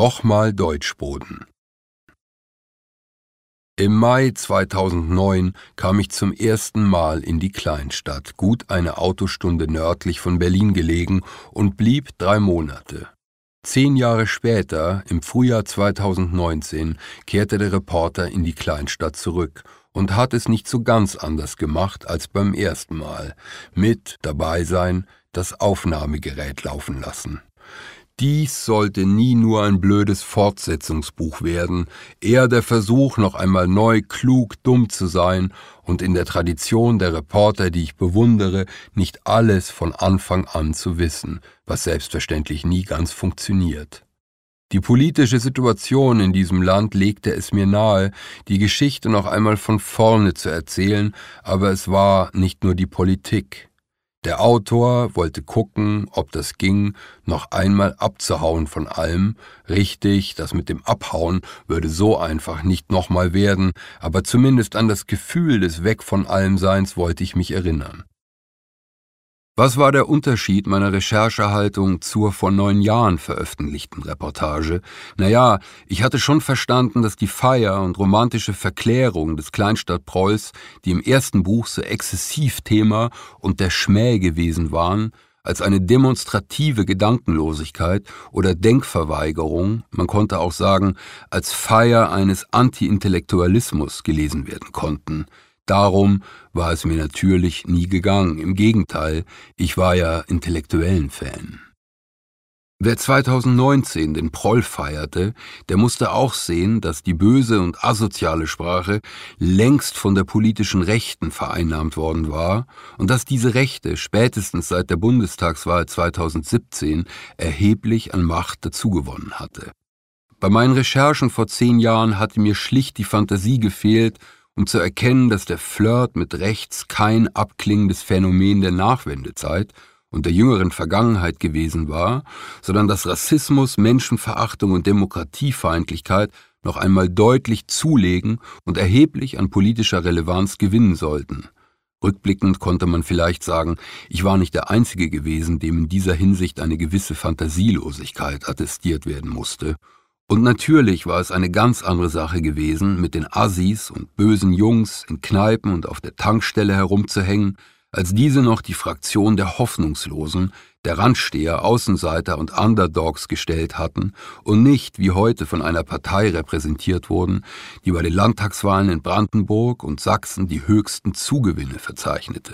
Nochmal Deutschboden. Im Mai 2009 kam ich zum ersten Mal in die Kleinstadt, gut eine Autostunde nördlich von Berlin gelegen, und blieb drei Monate. Zehn Jahre später, im Frühjahr 2019, kehrte der Reporter in die Kleinstadt zurück und hat es nicht so ganz anders gemacht als beim ersten Mal. Mit dabei sein, das Aufnahmegerät laufen lassen. Dies sollte nie nur ein blödes Fortsetzungsbuch werden, eher der Versuch, noch einmal neu, klug, dumm zu sein und in der Tradition der Reporter, die ich bewundere, nicht alles von Anfang an zu wissen, was selbstverständlich nie ganz funktioniert. Die politische Situation in diesem Land legte es mir nahe, die Geschichte noch einmal von vorne zu erzählen, aber es war nicht nur die Politik. Der Autor wollte gucken, ob das ging, noch einmal abzuhauen von allem. Richtig, das mit dem Abhauen würde so einfach nicht nochmal werden, aber zumindest an das Gefühl des Weg von allem Seins wollte ich mich erinnern. Was war der Unterschied meiner Recherchehaltung zur vor neun Jahren veröffentlichten Reportage? Naja, ich hatte schon verstanden, dass die Feier und romantische Verklärung des Kleinstadtprolls, die im ersten Buch so exzessiv Thema und der Schmäh gewesen waren, als eine demonstrative Gedankenlosigkeit oder Denkverweigerung, man konnte auch sagen, als Feier eines Anti-Intellektualismus gelesen werden konnten – Darum war es mir natürlich nie gegangen. Im Gegenteil, ich war ja intellektuellen Fan. Wer 2019 den Proll feierte, der musste auch sehen, dass die böse und asoziale Sprache längst von der politischen Rechten vereinnahmt worden war und dass diese Rechte spätestens seit der Bundestagswahl 2017 erheblich an Macht dazugewonnen hatte. Bei meinen Recherchen vor zehn Jahren hatte mir schlicht die Fantasie gefehlt, um zu erkennen, dass der Flirt mit rechts kein abklingendes Phänomen der Nachwendezeit und der jüngeren Vergangenheit gewesen war, sondern dass Rassismus, Menschenverachtung und Demokratiefeindlichkeit noch einmal deutlich zulegen und erheblich an politischer Relevanz gewinnen sollten. Rückblickend konnte man vielleicht sagen, ich war nicht der Einzige gewesen, dem in dieser Hinsicht eine gewisse Fantasielosigkeit attestiert werden musste und natürlich war es eine ganz andere Sache gewesen, mit den Assis und bösen Jungs in Kneipen und auf der Tankstelle herumzuhängen, als diese noch die Fraktion der Hoffnungslosen, der Randsteher, Außenseiter und Underdogs gestellt hatten und nicht wie heute von einer Partei repräsentiert wurden, die bei den Landtagswahlen in Brandenburg und Sachsen die höchsten Zugewinne verzeichnete.